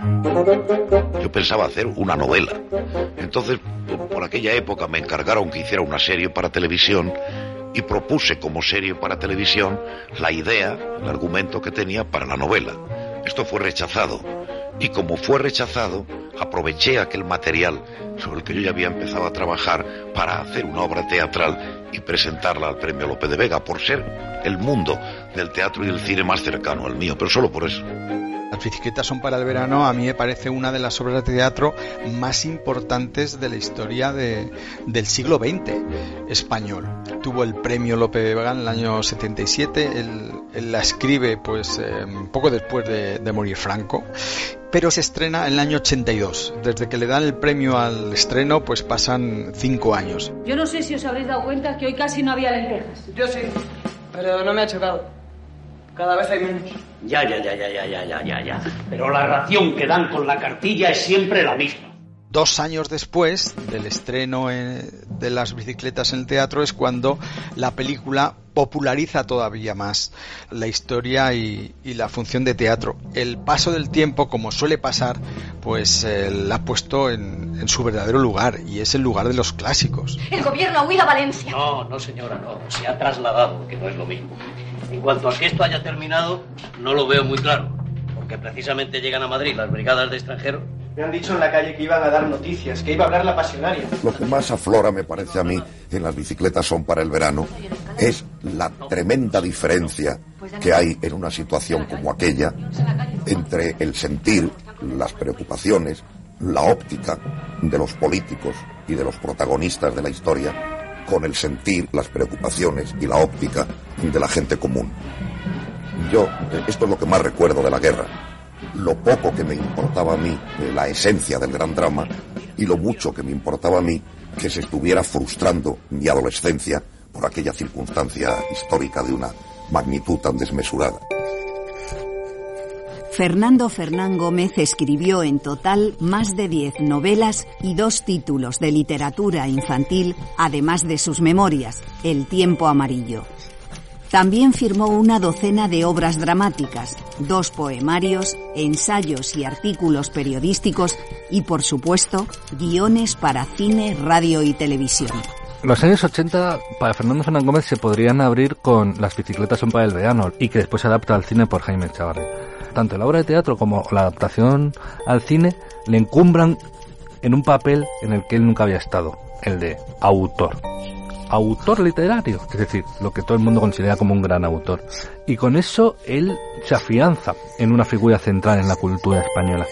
Yo pensaba hacer una novela. Entonces, por aquella época me encargaron que hiciera una serie para televisión y propuse como serie para televisión la idea, el argumento que tenía para la novela. Esto fue rechazado. Y como fue rechazado, aproveché aquel material sobre el que yo ya había empezado a trabajar para hacer una obra teatral y presentarla al premio Lope de Vega por ser el mundo del teatro y el cine más cercano al mío, pero solo por eso. Las bicicletas son para el verano, a mí me parece una de las obras de teatro más importantes de la historia de, del siglo XX español. Tuvo el premio Lope de Vega en el año 77, él, él la escribe pues eh, poco después de, de morir Franco pero se estrena en el año 82. Desde que le dan el premio al estreno, pues pasan cinco años. Yo no sé si os habréis dado cuenta que hoy casi no había lentejas. Yo sí, pero no me ha chocado. Cada vez hay menos. Ya, ya, ya, ya, ya, ya, ya, ya, ya. Pero la ración que dan con la cartilla es siempre la misma. Dos años después del estreno eh, de las bicicletas en el teatro es cuando la película populariza todavía más la historia y, y la función de teatro. El paso del tiempo, como suele pasar, pues eh, la ha puesto en, en su verdadero lugar y es el lugar de los clásicos. El gobierno ha huido a Valencia. No, no, señora, no. Se ha trasladado, que no es lo mismo. En cuanto a que esto haya terminado, no lo veo muy claro. Porque precisamente llegan a Madrid las brigadas de extranjeros. Me han dicho en la calle que iban a dar noticias, que iba a hablar la pasionaria. Lo que más aflora, me parece a mí, en las bicicletas son para el verano, es la tremenda diferencia que hay en una situación como aquella entre el sentir, las preocupaciones, la óptica de los políticos y de los protagonistas de la historia con el sentir, las preocupaciones y la óptica de la gente común. Yo, esto es lo que más recuerdo de la guerra. Lo poco que me importaba a mí de la esencia del gran drama y lo mucho que me importaba a mí que se estuviera frustrando mi adolescencia por aquella circunstancia histórica de una magnitud tan desmesurada. Fernando Fernán Gómez escribió en total más de 10 novelas y dos títulos de literatura infantil, además de sus memorias, El tiempo amarillo. También firmó una docena de obras dramáticas, dos poemarios, ensayos y artículos periodísticos y, por supuesto, guiones para cine, radio y televisión. Los años 80 para Fernando Fernán Gómez se podrían abrir con Las bicicletas son para el verano y que después se adapta al cine por Jaime Chavarri. Tanto la obra de teatro como la adaptación al cine le encumbran en un papel en el que él nunca había estado, el de autor. Autor literario, es decir, lo que todo el mundo considera como un gran autor. Y con eso él se afianza en una figura central en la cultura española.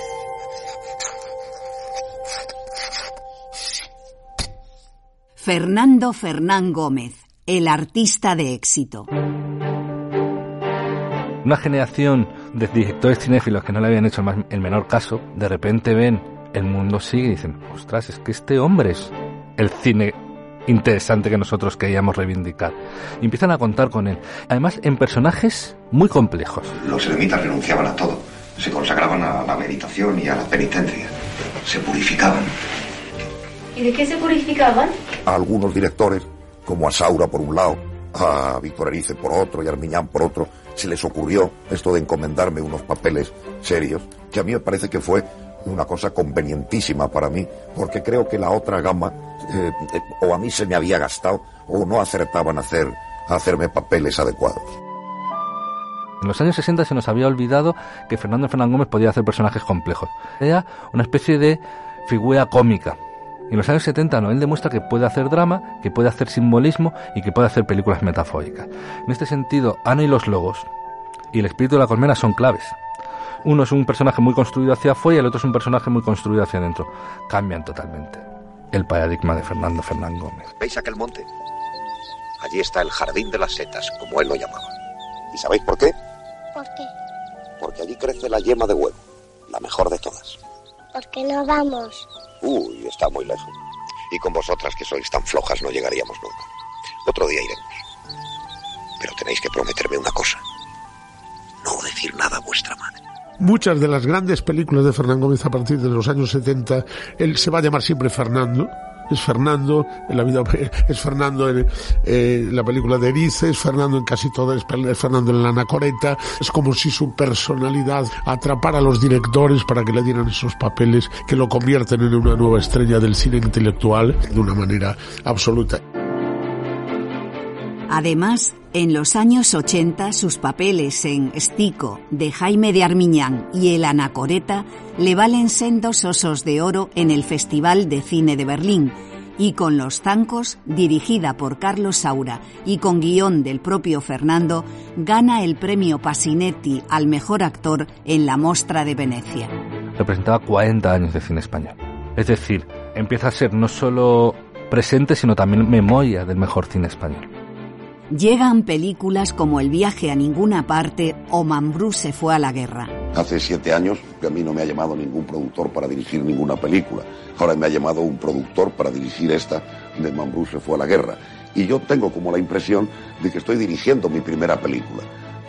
Fernando Fernán Gómez, el artista de éxito. Una generación de directores cinéfilos que no le habían hecho el, más- el menor caso, de repente ven el mundo sigue y dicen, ostras, es que este hombre es el cine interesante que nosotros queríamos reivindicar. Y empiezan a contar con él. Además, en personajes muy complejos. Los eremitas renunciaban a todo. Se consagraban a la meditación y a la penitencia. Se purificaban. ¿Y de qué se purificaban? A algunos directores, como a Saura por un lado, a Víctor Erice por otro y a Armiñán por otro, se les ocurrió esto de encomendarme unos papeles serios, que a mí me parece que fue una cosa convenientísima para mí, porque creo que la otra gama eh, eh, o a mí se me había gastado o no acertaban a, hacer, a hacerme papeles adecuados. En los años 60 se nos había olvidado que Fernando Fernán Gómez podía hacer personajes complejos. Era una especie de figura cómica. Y en los años 70 no, él demuestra que puede hacer drama, que puede hacer simbolismo y que puede hacer películas metafóricas. En este sentido, Ana y los lobos y el espíritu de la colmena son claves. Uno es un personaje muy construido hacia afuera y el otro es un personaje muy construido hacia adentro. Cambian totalmente el paradigma de Fernando Fernán Gómez. ¿Veis aquel monte? Allí está el jardín de las setas, como él lo llamaba. ¿Y sabéis por qué? ¿Por qué? Porque allí crece la yema de huevo, la mejor de todas. ¿Por qué no vamos? Uy, está muy lejos. Y con vosotras que sois tan flojas no llegaríamos nunca. Otro día iremos. Pero tenéis que prometerme una cosa. No decir nada a vuestra madre. Muchas de las grandes películas de Fernán Gómez a partir de los años 70, él se va a llamar siempre Fernando, es Fernando en la vida <laughs> es Fernando en la película de Erice es Fernando en casi todo es Fernando en la Anacoreta. Es como si su personalidad atrapara a los directores para que le dieran esos papeles que lo convierten en una nueva estrella del cine intelectual de una manera absoluta Además, en los años 80 sus papeles en Estico, de Jaime de Armiñán y El Anacoreta le valen sendos osos de oro en el Festival de Cine de Berlín y con Los Zancos, dirigida por Carlos Saura y con guion del propio Fernando, gana el premio Pasinetti al mejor actor en la Mostra de Venecia. Representaba 40 años de cine español. Es decir, empieza a ser no solo presente, sino también memoria del mejor cine español. Llegan películas como El viaje a ninguna parte o Mambrú se fue a la guerra. Hace siete años que a mí no me ha llamado ningún productor para dirigir ninguna película. Ahora me ha llamado un productor para dirigir esta de Mambrú se fue a la guerra. Y yo tengo como la impresión de que estoy dirigiendo mi primera película.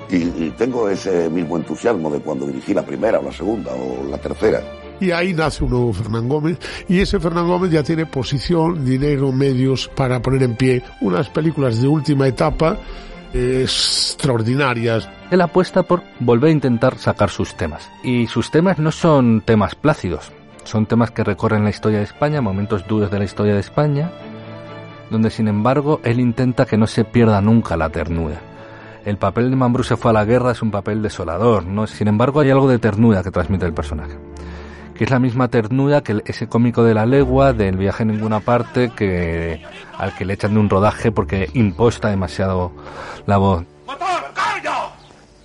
Y, y tengo ese mismo entusiasmo de cuando dirigí la primera o la segunda o la tercera y ahí nace un nuevo Fernán Gómez y ese Fernán Gómez ya tiene posición, dinero, medios para poner en pie unas películas de última etapa eh, extraordinarias. Él apuesta por volver a intentar sacar sus temas y sus temas no son temas plácidos, son temas que recorren la historia de España, momentos duros de la historia de España, donde sin embargo él intenta que no se pierda nunca la ternura. El papel de Mambrú se fue a la guerra es un papel desolador, ¿no? sin embargo hay algo de ternura que transmite el personaje que es la misma ternura que ese cómico de la legua, del viaje en ninguna parte, que al que le echan de un rodaje porque imposta demasiado la voz. ¡Calla!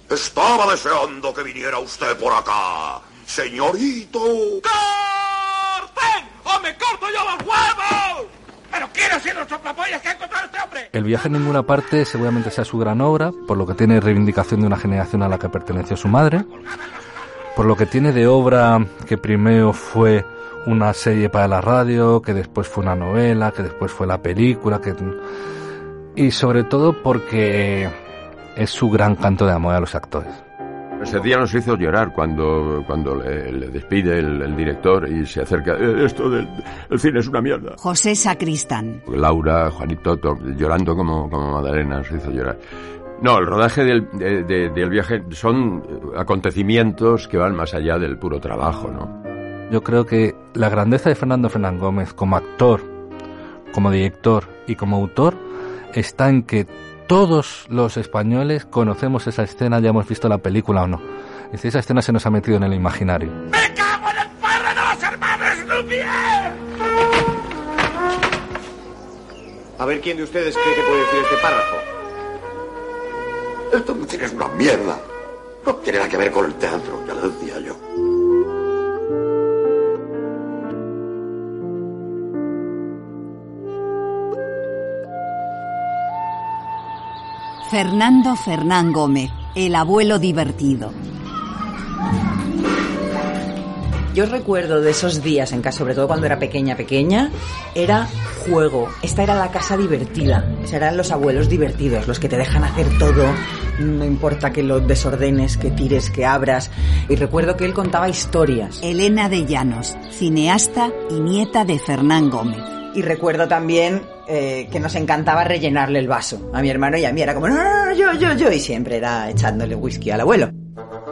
Estaba deseando que viniera usted por acá, señorito. ¡Corten! ¡O me corto yo los huevos! ¡Pero quiero ser los soplapollas que ha encontrado este hombre! El viaje en ninguna parte seguramente sea su gran obra, por lo que tiene reivindicación de una generación a la que perteneció su madre por lo que tiene de obra que primero fue una serie para la radio, que después fue una novela, que después fue la película, que y sobre todo porque es su gran canto de amor a los actores. Ese día nos hizo llorar cuando, cuando le, despide el, director y se acerca. "Eh, Esto del el cine es una mierda. José Sacristán. Laura, Juanito, to- llorando como, como Madalena, nos hizo llorar. No, el rodaje del, de- de- del viaje son acontecimientos que van más allá del puro trabajo, ¿no? Yo creo que la grandeza de Fernando Fernán Gómez como actor, como director y como autor está en que todos los españoles conocemos esa escena, ya hemos visto la película o no. Es decir, esa escena se nos ha metido en el imaginario. ¡Me cago en el padre de los hermanos Lumière! A ver quién de ustedes cree que puede decir este párrafo. Esto no tiene una mierda. No tiene nada que ver con el teatro, ya lo decía yo. Fernando Fernán Gómez, el abuelo divertido. Yo recuerdo de esos días en casa, sobre todo cuando era pequeña, pequeña, era juego. Esta era la casa divertida. Serán los abuelos divertidos, los que te dejan hacer todo. No importa que lo desordenes, que tires, que abras. Y recuerdo que él contaba historias. Elena de Llanos, cineasta y nieta de Fernán Gómez. Y recuerdo también eh, que nos encantaba rellenarle el vaso a mi hermano y a mí. Era como, no, no, no, yo, yo, yo. Y siempre era echándole whisky al abuelo.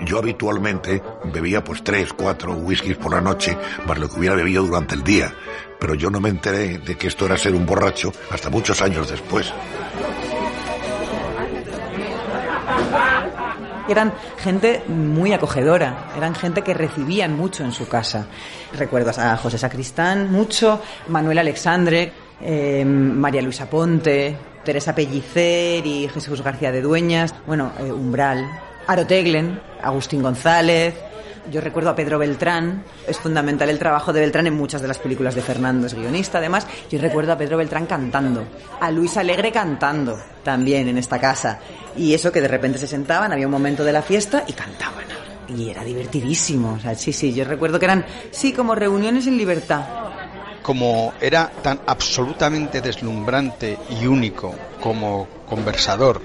Yo habitualmente bebía pues tres, cuatro whiskies por la noche, más lo que hubiera bebido durante el día. Pero yo no me enteré de que esto era ser un borracho hasta muchos años después. Eran gente muy acogedora, eran gente que recibían mucho en su casa. Recuerdo a José Sacristán mucho, Manuel Alexandre, eh, María Luisa Ponte, Teresa Pellicer y Jesús García de Dueñas, bueno, eh, Umbral, Aroteglen, Agustín González. Yo recuerdo a Pedro Beltrán, es fundamental el trabajo de Beltrán en muchas de las películas de Fernando, es guionista además. Yo recuerdo a Pedro Beltrán cantando, a Luis Alegre cantando también en esta casa. Y eso que de repente se sentaban, había un momento de la fiesta y cantaban. Y era divertidísimo. Sí, sí, yo recuerdo que eran, sí, como reuniones en libertad. Como era tan absolutamente deslumbrante y único como conversador,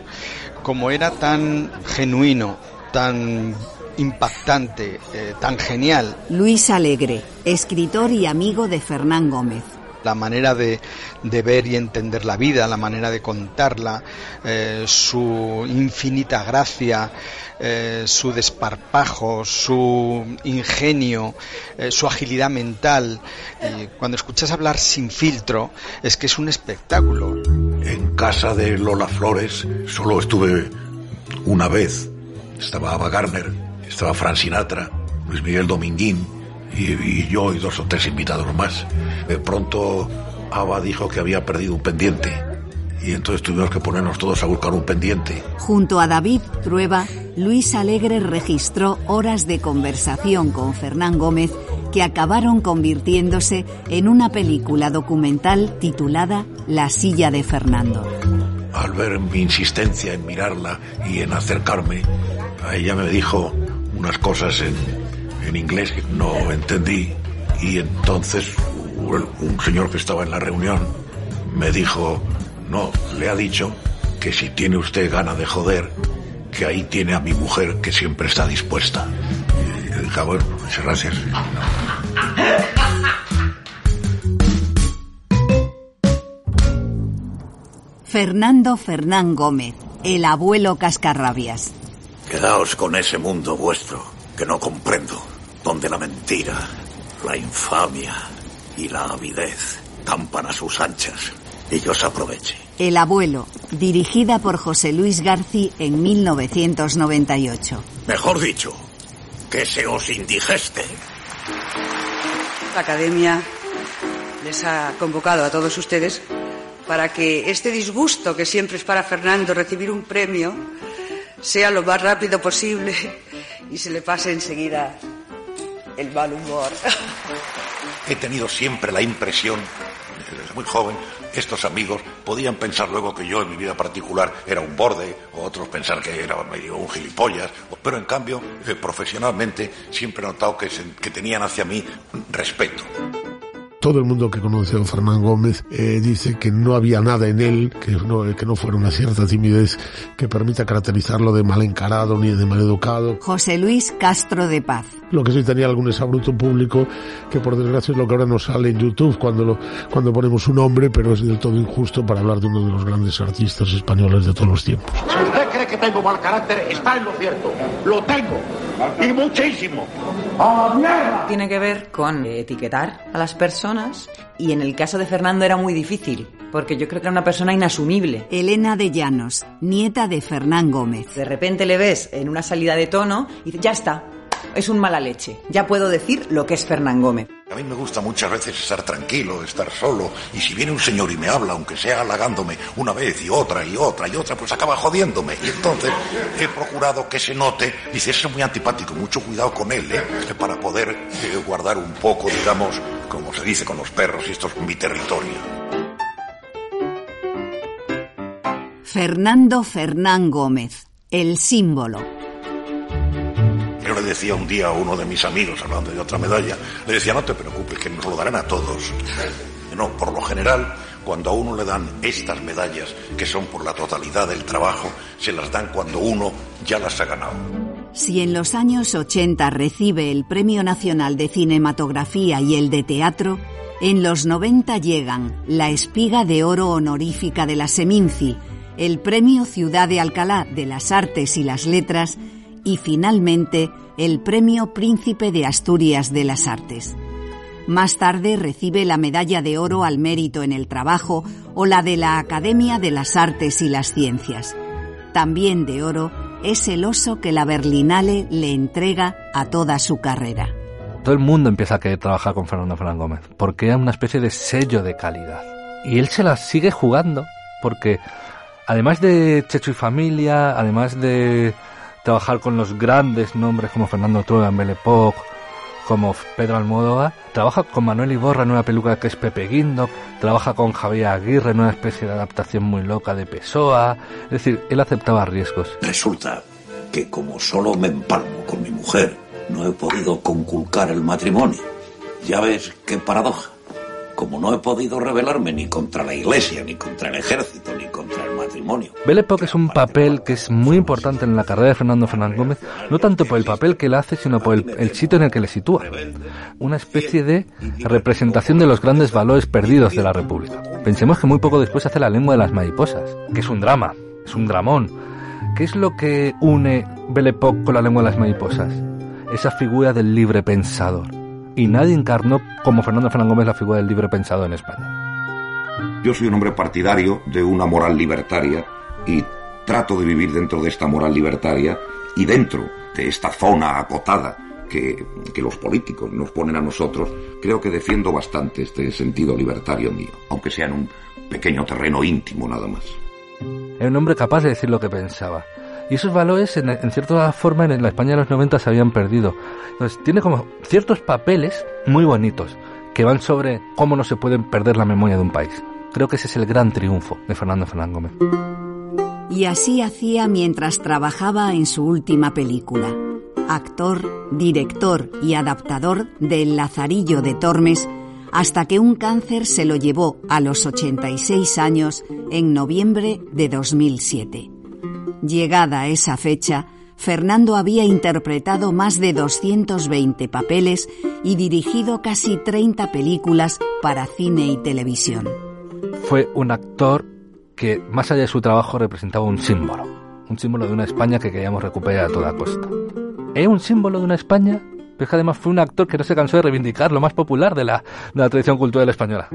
como era tan genuino, tan impactante, eh, tan genial. Luis Alegre, escritor y amigo de Fernán Gómez. La manera de, de ver y entender la vida, la manera de contarla, eh, su infinita gracia, eh, su desparpajo, su ingenio, eh, su agilidad mental. Y cuando escuchas hablar sin filtro, es que es un espectáculo. En casa de Lola Flores solo estuve una vez. Estaba Ava Garner, estaba Fran Sinatra, Luis Miguel Dominguín y, y yo y dos o tres invitados más. De pronto Ava dijo que había perdido un pendiente y entonces tuvimos que ponernos todos a buscar un pendiente. Junto a David Trueba, Luis Alegre registró horas de conversación con Fernán Gómez que acabaron convirtiéndose en una película documental titulada La silla de Fernando. Al ver mi insistencia en mirarla y en acercarme, ella me dijo unas cosas en, en inglés que no entendí y entonces un señor que estaba en la reunión me dijo, no, le ha dicho que si tiene usted gana de joder, que ahí tiene a mi mujer que siempre está dispuesta. Y dije, "Ah, bueno, muchas gracias. Fernando Fernán Gómez, el abuelo cascarrabias. Quedaos con ese mundo vuestro que no comprendo, donde la mentira, la infamia y la avidez campan a sus anchas y yo os aproveche. El abuelo, dirigida por José Luis Garci en 1998. Mejor dicho, que se os indigeste. La academia les ha convocado a todos ustedes para que este disgusto que siempre es para Fernando recibir un premio sea lo más rápido posible y se le pase enseguida el mal humor. He tenido siempre la impresión, desde muy joven, estos amigos podían pensar luego que yo en mi vida particular era un borde, o otros pensar que era medio un gilipollas, pero en cambio, eh, profesionalmente, siempre he notado que, que tenían hacia mí respeto. Todo el mundo que conoce a don Fernán Gómez eh, dice que no había nada en él, que no, que no fuera una cierta timidez que permita caracterizarlo de mal encarado ni de mal educado. José Luis Castro de Paz. Lo que sí tenía algún exabruto público, que por desgracia es lo que ahora nos sale en YouTube cuando, lo, cuando ponemos un nombre, pero es del todo injusto para hablar de uno de los grandes artistas españoles de todos los tiempos. Si usted cree que tengo mal carácter, está en lo cierto. Lo tengo. Y muchísimo. ¡A la mierda! Tiene que ver con etiquetar a las personas y en el caso de Fernando era muy difícil, porque yo creo que era una persona inasumible. Elena de Llanos, nieta de Fernán Gómez. De repente le ves en una salida de tono y dices, ya está, es un mala leche, ya puedo decir lo que es Fernán Gómez. A mí me gusta muchas veces estar tranquilo, estar solo, y si viene un señor y me habla, aunque sea halagándome una vez y otra y otra y otra, pues acaba jodiéndome. Y entonces he procurado que se note, dice, es muy antipático, mucho cuidado con él, ¿eh? para poder eh, guardar un poco, digamos, como se dice con los perros, y esto es mi territorio. Fernando Fernán Gómez, el símbolo. Yo le decía un día a uno de mis amigos, hablando de otra medalla, le decía, no te preocupes, que nos lo darán a todos. No, por lo general, cuando a uno le dan estas medallas, que son por la totalidad del trabajo, se las dan cuando uno ya las ha ganado. Si en los años 80 recibe el Premio Nacional de Cinematografía y el de Teatro, en los 90 llegan la Espiga de Oro Honorífica de la Seminci, el Premio Ciudad de Alcalá de las Artes y las Letras y finalmente el Premio Príncipe de Asturias de las Artes. Más tarde recibe la Medalla de Oro al Mérito en el Trabajo o la de la Academia de las Artes y las Ciencias. También de oro es el oso que la Berlinale le entrega a toda su carrera. Todo el mundo empieza a querer trabajar con Fernando Fernán Gómez, porque era una especie de sello de calidad. Y él se la sigue jugando, porque además de Checho y Familia, además de trabajar con los grandes nombres como Fernando Trueba en como Pedro Almodóvar, trabaja con Manuel Iborra en una película que es Pepe Guindo, trabaja con Javier Aguirre en una especie de adaptación muy loca de Pessoa, es decir, él aceptaba riesgos. Resulta que como solo me empalmo con mi mujer, no he podido conculcar el matrimonio. Ya ves qué paradoja. Como no he podido rebelarme ni contra la iglesia, ni contra el ejército, ni contra el matrimonio. Belle Époque es un papel que es muy importante en la carrera de Fernando Fernández Gómez, no tanto por el papel que él hace, sino por el, el sitio en el que le sitúa. Una especie de representación de los grandes valores perdidos de la República. Pensemos que muy poco después hace La lengua de las mariposas, que es un drama, es un dramón. ¿Qué es lo que une Belle Époque con La lengua de las mariposas? Esa figura del libre pensador. Y nadie encarnó como Fernando Fernández Gómez la figura del libre pensador en España. Yo soy un hombre partidario de una moral libertaria y trato de vivir dentro de esta moral libertaria y dentro de esta zona acotada que, que, los políticos nos ponen a nosotros, creo que defiendo bastante este sentido libertario mío, aunque sea en un pequeño terreno íntimo nada más. Era un hombre capaz de decir lo que pensaba. Y esos valores, en, en, cierta forma, en la España de los 90 se habían perdido. Entonces, tiene como ciertos papeles muy bonitos que van sobre cómo no se pueden perder la memoria de un país. Creo que ese es el gran triunfo de Fernando Fernández Gómez. Y así hacía mientras trabajaba en su última película. Actor, director y adaptador del Lazarillo de Tormes, hasta que un cáncer se lo llevó a los 86 años en noviembre de 2007. Llegada esa fecha, Fernando había interpretado más de 220 papeles y dirigido casi 30 películas para cine y televisión. Fue un actor que, más allá de su trabajo, representaba un símbolo. Un símbolo de una España que queríamos recuperar a toda costa. ¿Es un símbolo de una España? Pero que además fue un actor que no se cansó de reivindicar lo más popular de la, de la tradición cultural española.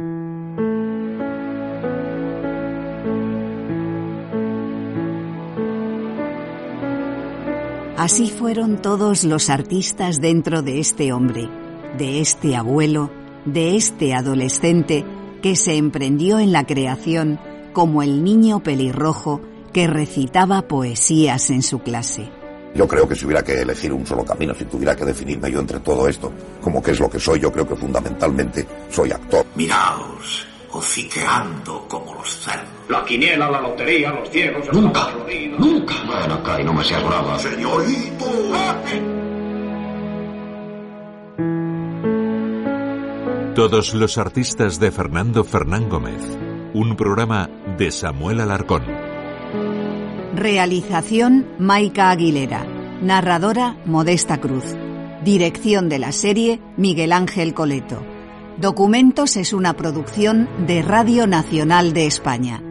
Así fueron todos los artistas dentro de este hombre, de este abuelo, de este adolescente que se emprendió en la creación como el niño pelirrojo que recitaba poesías en su clase. Yo creo que si hubiera que elegir un solo camino, si tuviera que definirme yo entre todo esto, como qué es lo que soy, yo creo que fundamentalmente soy actor. Miraos, hociqueando como los cerdos. La quiniela, la lotería, los ciegos... Nunca, nunca. Ven acá y no me seas brava. Señorito. Todos los artistas de Fernando Fernán Gómez. Un programa de Samuel Alarcón. Realización Maica Aguilera. Narradora Modesta Cruz. Dirección de la serie Miguel Ángel Coleto. Documentos es una producción de Radio Nacional de España.